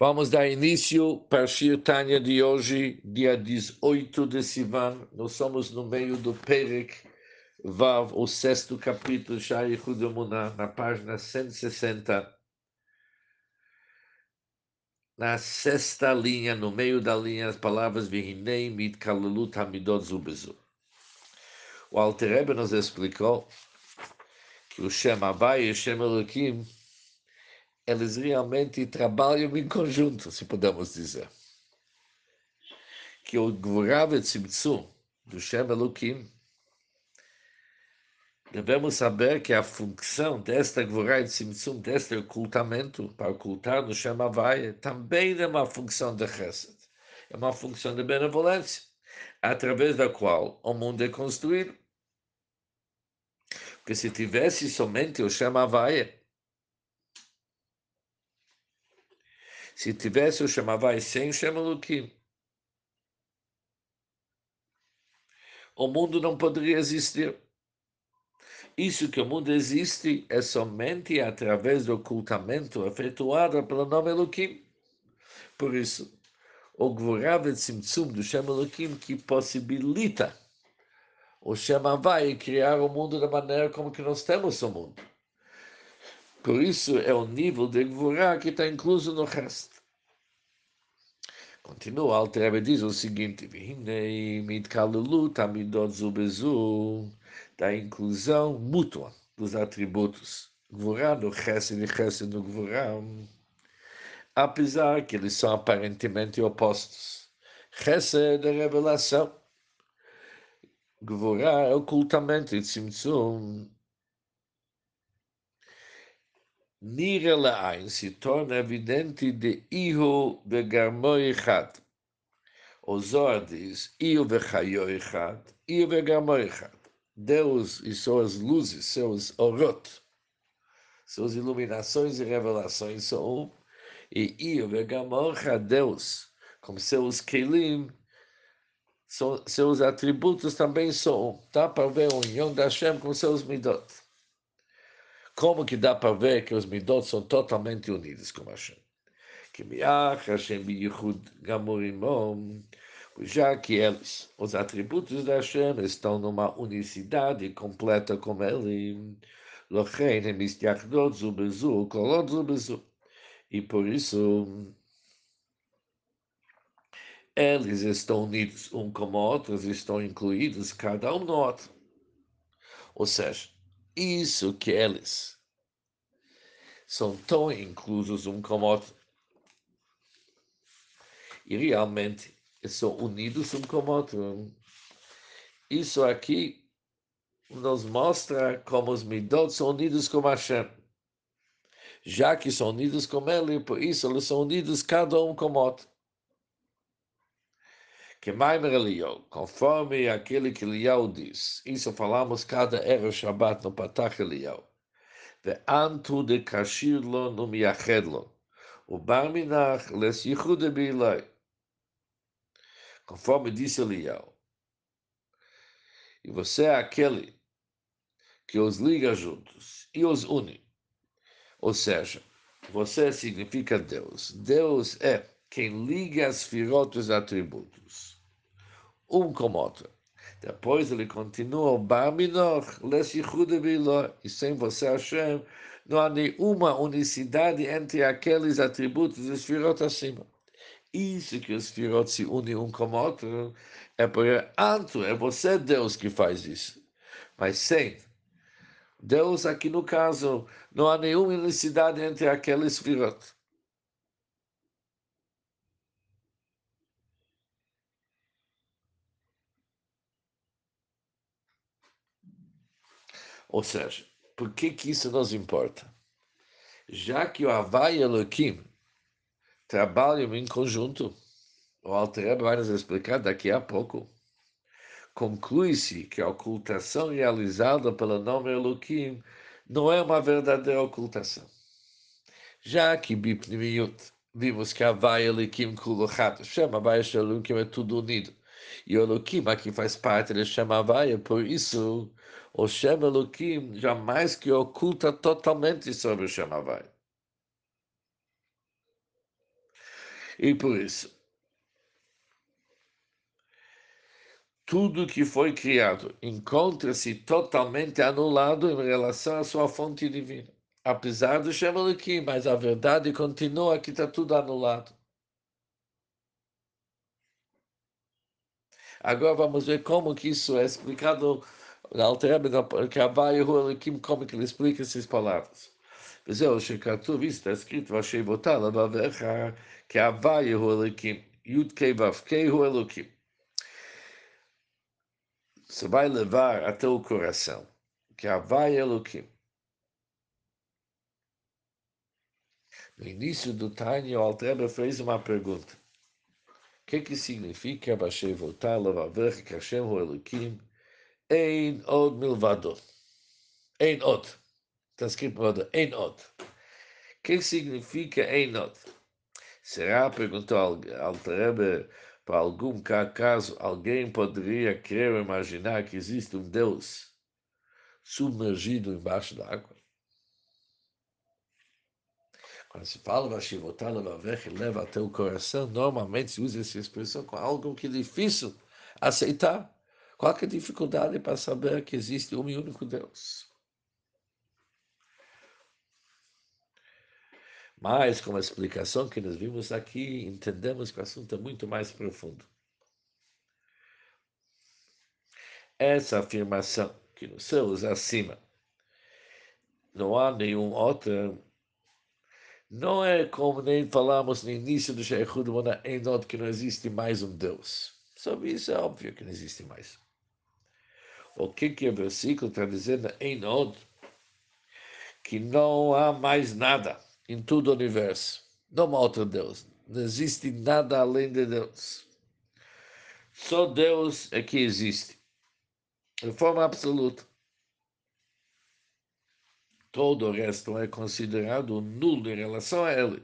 Vamos dar início para Shir de hoje, dia 18 de Sivan. Nós somos no meio do Perek Vav, o sexto capítulo, Shai Hudamunah, na página 160. Na sexta linha, no meio da linha, as palavras Vihinei Mitkalalut Hamidot Zubezu. O Alter Rebbe nos explicou que o Shem Havai e o Shem Elohim eles realmente trabalham em conjunto, se podemos dizer. Que o Gvurav Tzimtzum do Shem Elohim, devemos saber que a função desta Gvurav Tzimtzum, deste ocultamento, para ocultar no Shem Havai, também é uma função de Chesed, é uma função de benevolência, através da qual o mundo é construído. Porque se tivesse somente o Shem Havai, Se tivesse o chamavai sem o Shemalukim, o mundo não poderia existir. Isso que o mundo existe é somente através do ocultamento efetuado pelo nome Elohim. Por isso, o Gvorav Tzimtzum do Shem Elohim que possibilita o Shem Havai criar o mundo da maneira como que nós temos o mundo. Por isso é o nível de Gvorá que está incluso no resto. Continua, Alter Rebbe diz o seguinte, da inclusão mútua dos atributos. Gvorá no Chesed e Chesed no Gvorá, apesar que eles são aparentemente opostos. Chesed é revelação. Gvorá é ocultamento e Tzimtzum nira la'ain se torna evidente de iho vegarmo echad. O Zohar diz, echad, iho vegarmo echad. Deus e suas luzes, seus orot, suas iluminações e revelações são um, e iho vegarmo echad, Deus, com seus kelim, seus atributos também são um. Dá para ver o união da Hashem com seus midot. Como que dá para ver que os midot são totalmente unidos com Hashem? Que miach Hashem biyichud gamurimom, já que eles, os atributos da Hashem, estão numa unicidade completa com ele, lochein emistiachdot zubezu, kolot zubezu. E por isso, eles estão unidos um com o outro, estão incluídos cada um no outro. Ou seja, isso que eles são tão inclusos um com o outro. E realmente são unidos um com o outro. Isso aqui nos mostra como os midot são unidos com Hashem. Já que são unidos com Ele, por isso eles são unidos cada um com o outro. Que Maimer Eliyahu, conforme aquele que Eliyahu diz, isso falamos cada era Shabbat no Patach Eliyahu. Ve antu de kashirlon no miachedlon, o barminach les yichude bilai. Conforme disse Eliyahu. E você é aquele que os liga juntos e os une. Ou seja, você significa Deus. Deus é quem liga as firotos atributos, um com outro. Depois ele continua, Biló, e sem você, Hashem, não há nenhuma unicidade entre aqueles atributos dos Sfirot acima. Isso que os Sfirot se unem um com outro, é porque Anto, é você, Deus, que faz isso. Mas sem Deus, aqui no caso, não há nenhuma unicidade entre aqueles Sfirot. Ou seja, por que, que isso nos importa? Já que o Havai e Elohim trabalham em conjunto, o Alter vai nos explicar daqui a pouco. Conclui-se que a ocultação realizada pelo nome Elohim não é uma verdadeira ocultação. Já que Bipnimiut vimos que Havai Elohim Kulochat, chama Havai Elohim é tudo unido. E Elohim aqui faz parte chama Havai, por isso o Shem Elohim jamais que oculta totalmente sobre o Shem. E por isso, tudo que foi criado encontra-se totalmente anulado em relação à sua fonte divina. Apesar do Shem aqui, mas a verdade continua que está tudo anulado. Agora vamos ver como que isso é explicado na Alterebe, que Havai e Elohim, como que ele explica essas palavras. וזהו שכתוב, está escrito, ואשיבותה לבביך, כי Havai הוא אלוקים, י"ק ו"ק הוא אלוקים. Você vai levar até o coração que Havai Elohim. No início do Tânia, o Altreba fez uma pergunta. Que, que significa Bashei voltar, Lavaver, que Hashem Elohim, Ein Od Milvado? Ein Od. Está escrito no Ein Od. O que significa Ein Od? Será, perguntou Altreba, para algum caso, alguém poderia crer ou imaginar que existe um Deus submergido embaixo da água? Quando se fala Vashivotala Vavech, leva até o coração, normalmente se usa essa expressão com algo que é difícil aceitar. Qual é a dificuldade para saber que existe um e único Deus? Mas, com a explicação que nós vimos aqui, entendemos que o assunto é muito mais profundo. Essa afirmação, que nos céus acima não há nenhum outro, não é como nem falamos no início do Sheikhud Mona Enod, que não existe mais um Deus. Sobre isso é óbvio que não existe mais. O que, que o versículo está dizendo em Enod? Que não há mais nada em todo o universo. Não há outro Deus. Não existe nada além de Deus. Só Deus é que existe. De forma absoluta. Todo o resto é considerado nulo em relação a ele.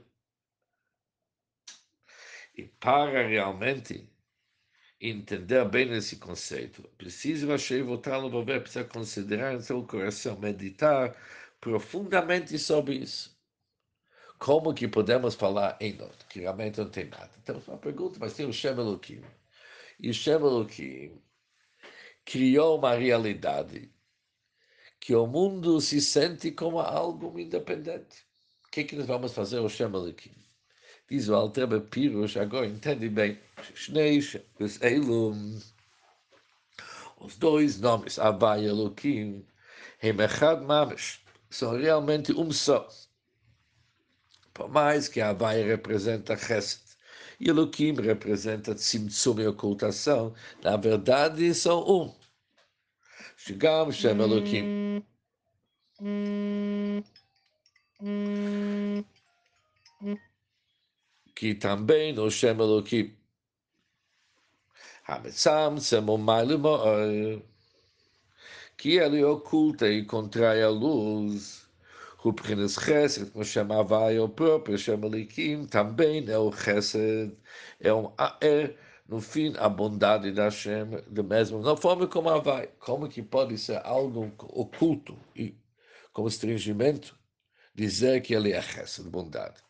E para realmente entender bem esse conceito, precisa voltar a ver, precisa considerar em seu coração, meditar profundamente sobre isso. Como que podemos falar em nós, que realmente não tem nada? Temos uma pergunta, mas tem o Shem Elohim. E o Shem Elohim criou uma realidade que o mundo se sente como algo independente. O que, é que nós vamos fazer o Shem Elohim? Diz o Altreba Pirush, agora entende bem. Os dois nomes, Havai e Elohim, Hemechad Mamish, são realmente um só. Por mais que a Havai representa Chesed e Elohim representa Tzimtzum e ocultação, na verdade são um. שגם שם אלוקים. כי também no שם אלוקים. המצמצם ומעלה מאור, כי ele oculta e contrai a luz. O Prince Chesed, como chamava o próprio Shemalikim, também é o no fim, a bondade da Hashem, da mesma na forma como ela vai. Como que pode ser algo oculto e como estringimento, dizer que ele é Chesed, bondade?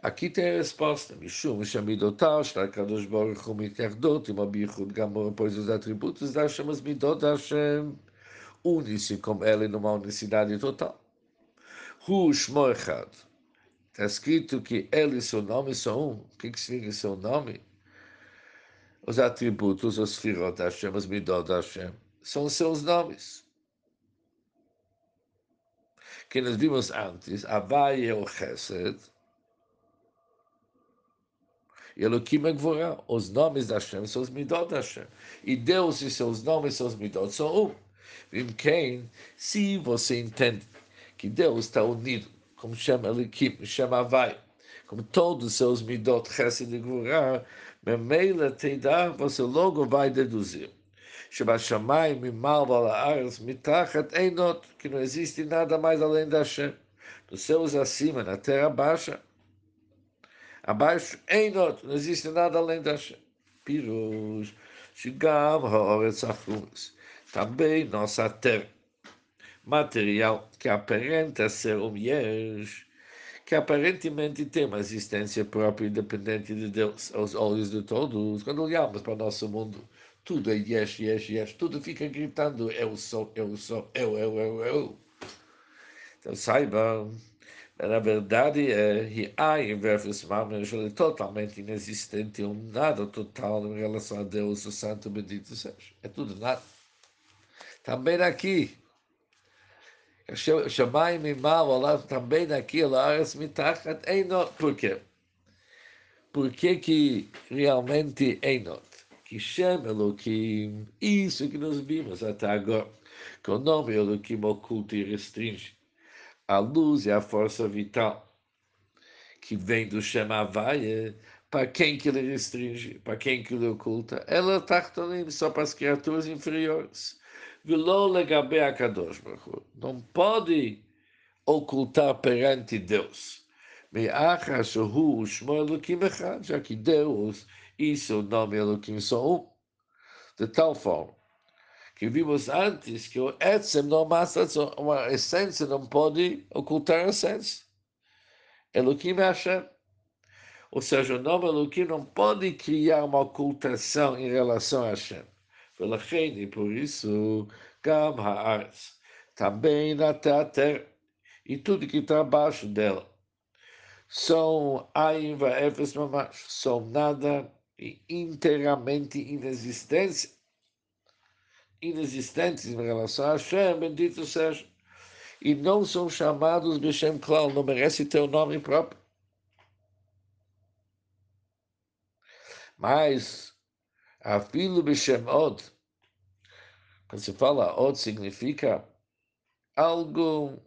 Aqui tem a resposta. Mishum, Shamidotar, Shtakadosh Baruch Hu Miterdot, Ima Gamor, pois os atributos da Hashem, as midot da Hashem, unem-se com ele numa unicidade total. Hu Shmoechad. Está escrito que ele e seu nome são um. O que significa seu nome? Os atributos, os firot Hashem, os midot Hashem, são seus nomes. Que nós vimos antes, Avai é o Chesed, Elohim é Gvorá. Os nomes da Hashem são os midot Hashem. E Deus e seus nomes, seus midot, são um. Vim se você entende que Deus está unido, como chama Elikim, chama Havai, como todos os seus midot, chesed e gvurah, Memela Teidar, você logo vai deduzir. Shabashamai, Mimal, Balaares, Mitachat, Einot, que não existe nada mais além da Hashem. Dos céus acima, na terra baixa, abaixo, Einot, não existe nada além da Hashem. Pirush, Shigam, Haaretz, Achumas. Também nossa terra material que aparenta ser um yesh, que aparentemente tem uma existência própria independente de Deus, aos olhos de todos. Quando olhamos para o nosso mundo, tudo é yes, yes, yes, tudo fica gritando eu sou, eu sou, eu, eu, eu, eu. Então saibam, na verdade é em versus Mamesh, ele é totalmente inexistente, um nada total em relação a Deus, o Santo Bendito seja. É tudo nada. Também aqui, Shamayim Mimal, lá também naquilo, Aras Mitachat Einot. Por quê? Por que que realmente Einot? Que Shem Elohim, isso que nós vimos até agora, que o nome Elohim oculta e restringe a luz e a força vital que vem do Shem Havaya, para quem que ele restringe, para quem que ele oculta? Ela está só para as criaturas inferiores. Não pode ocultar perante Deus. Já que Deus e seu nome Elohim são um. De tal forma que vimos antes que o Etzem não mostra uma essência, não pode ocultar a essência. Elohim é Hashem. Ou seja, o nome Elohim não pode criar uma ocultação em relação a Hashem. ולכן, e por isso, Gam Haaretz, também na terra, e tudo que está abaixo dela, são Ain Efes Mamash, são nada e inteiramente inexistência, inexistentes em relação a Hashem, bendito seja, e não são chamados de Shem Klal, não merece ter o nome próprio. Mas Afilo Beshem Od. Quando se fala Od, significa algo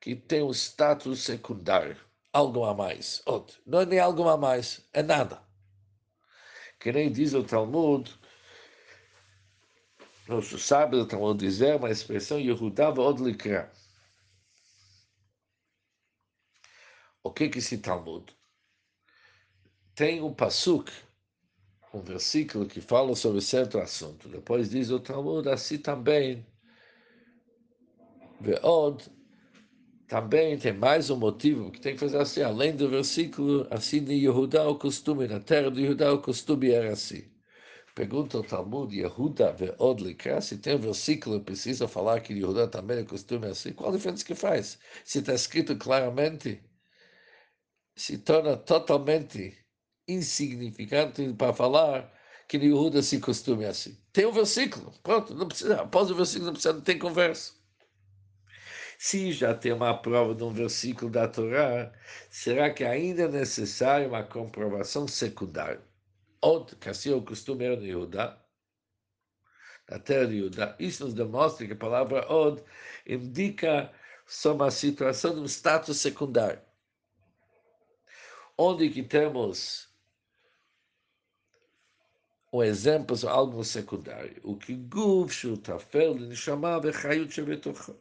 que tem um status secundário, algo a mais. Od. Não é nem algo a mais, é nada. Que nem diz o Talmud, nosso sábio Talmud dizer uma expressão Yehudá Od Likra. O que que esse Talmud? Tem um pasuk um versículo que fala sobre certo assunto. Depois diz o Talmud, assim também. Veod, também tem mais um motivo que tem que fazer assim, além do versículo, assim de Yehudá o costume, na terra de Yehudá o costume era assim. Pergunta o Talmud, Yehuda veod likra, se tem um versículo que precisa falar que Yehudá também o costume assim, qual a diferença que faz? Se está escrito claramente, se torna totalmente insignificante para falar que Yehuda se costume assim. Tem um versículo, pronto, não precisa, após o versículo não precisa, não tem conversa. Se já tem uma prova de um versículo da Torá, será que ainda é necessário uma comprovação secundária? Od, que assim é o costume era no Yehuda, na terra de Yehuda. Isso nos demonstra que a palavra Od indica só uma situação de um status secundário. Onde que temos um exemplo de algo secundário. O que guf shutafel nishama vechayut shebetocha.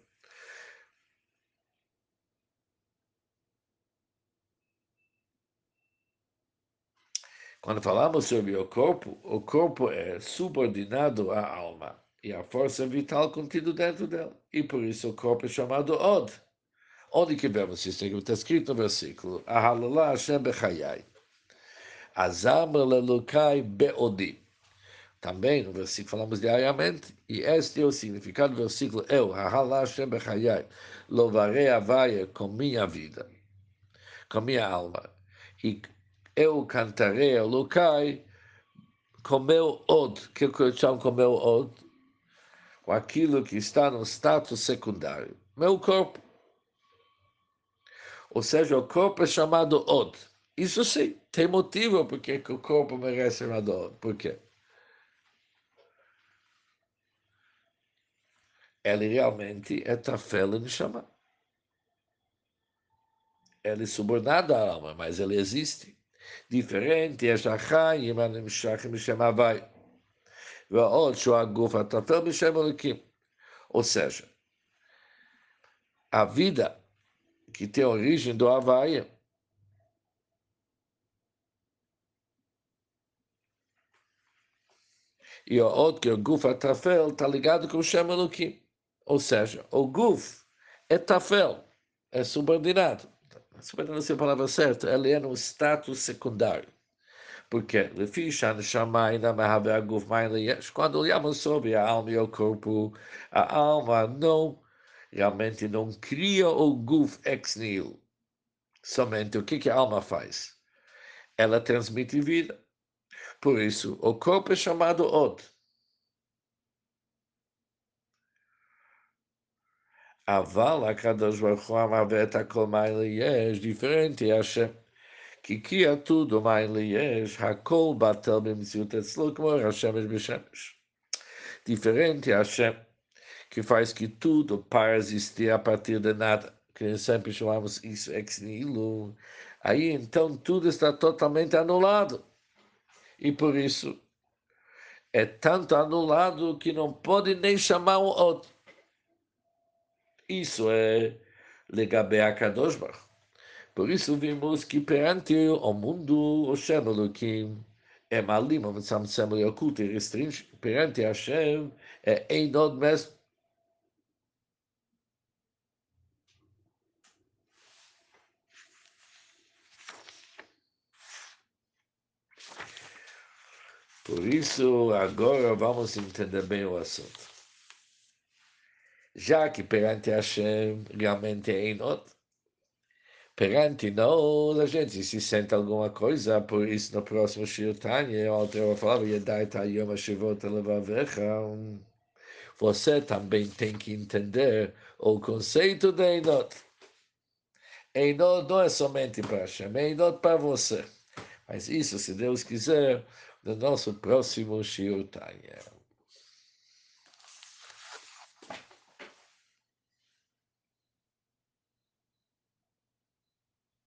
Quando falamos sobre o corpo, o corpo é subordinado à alma e a força vital contida dentro dela. E por isso o corpo é chamado Od. Onde que vemos isso? Está escrito no versículo: Ahalala Hashem bechayai. Azam lelukai beodim. Também no versículo falamos diariamente, e este é o significado do versículo, eu, Hahalá Hashem Bechayai, louvarei a vaia com minha vida, com minha alma, e eu cantarei ao Lucai com meu od, que eu chamo com meu od, com aquilo que está no status secundário, meu corpo. Ou seja, o corpo é chamado od. Isso sim, tem motivo porque o corpo merece ser chamado od. Por quê? ele realmente é Tafel Neshama. Ele é subordinado à alma, mas ele existe. Diferente é Shachayim Anemshachim Shem Havai. ועוד שהוא הגוף הטפל בשם אלוקים. Ou seja, a vida que tem origem do Havaia e o outro, que é o Guf Atafel, está ligado com o Shem Elohim. Ou seja, o Guf é tafel, é subordinado. se não sei a palavra certa, ele é no status secundário. Porque, quando olhamos sobre a alma e o corpo, a alma não realmente não cria o guf ex nihilo. Somente o que, que a alma faz? Ela transmite vida. Por isso, o corpo é chamado Od. Aval, a Kadosh Baruch Hu, com yesh, diferente Hashem, que cria é tudo, Maile yesh, hakol batel b'mziut etzlo, como Hashemesh b'shemesh. Diferente a Hashem, que faz que tudo para existir a partir de nada, que sempre chamamos isso ex nihilo. Aí, então, tudo está totalmente anulado. E por isso é tanto anulado que não pode nem chamar um outro. Isso é Legabe Akadosh. Por isso vimos que perante o mundo, o Shem Elohim é malim, mas Samsem é oculto e restringe. Perante Hashem é Einod mesmo. Por isso, agora vamos entender bem o assunto. Já que perante Hashem realmente é Einod, perante nós, a gente se sente alguma coisa, por isso no próximo Shir Tanya, o Alter falava, Yedai Tayom Ashivot Levavecha, você também tem que entender o conceito de Einot. Einot não é somente para Hashem, é Einot para você. Mas isso, se Deus quiser, no nosso próximo Shir Tanya.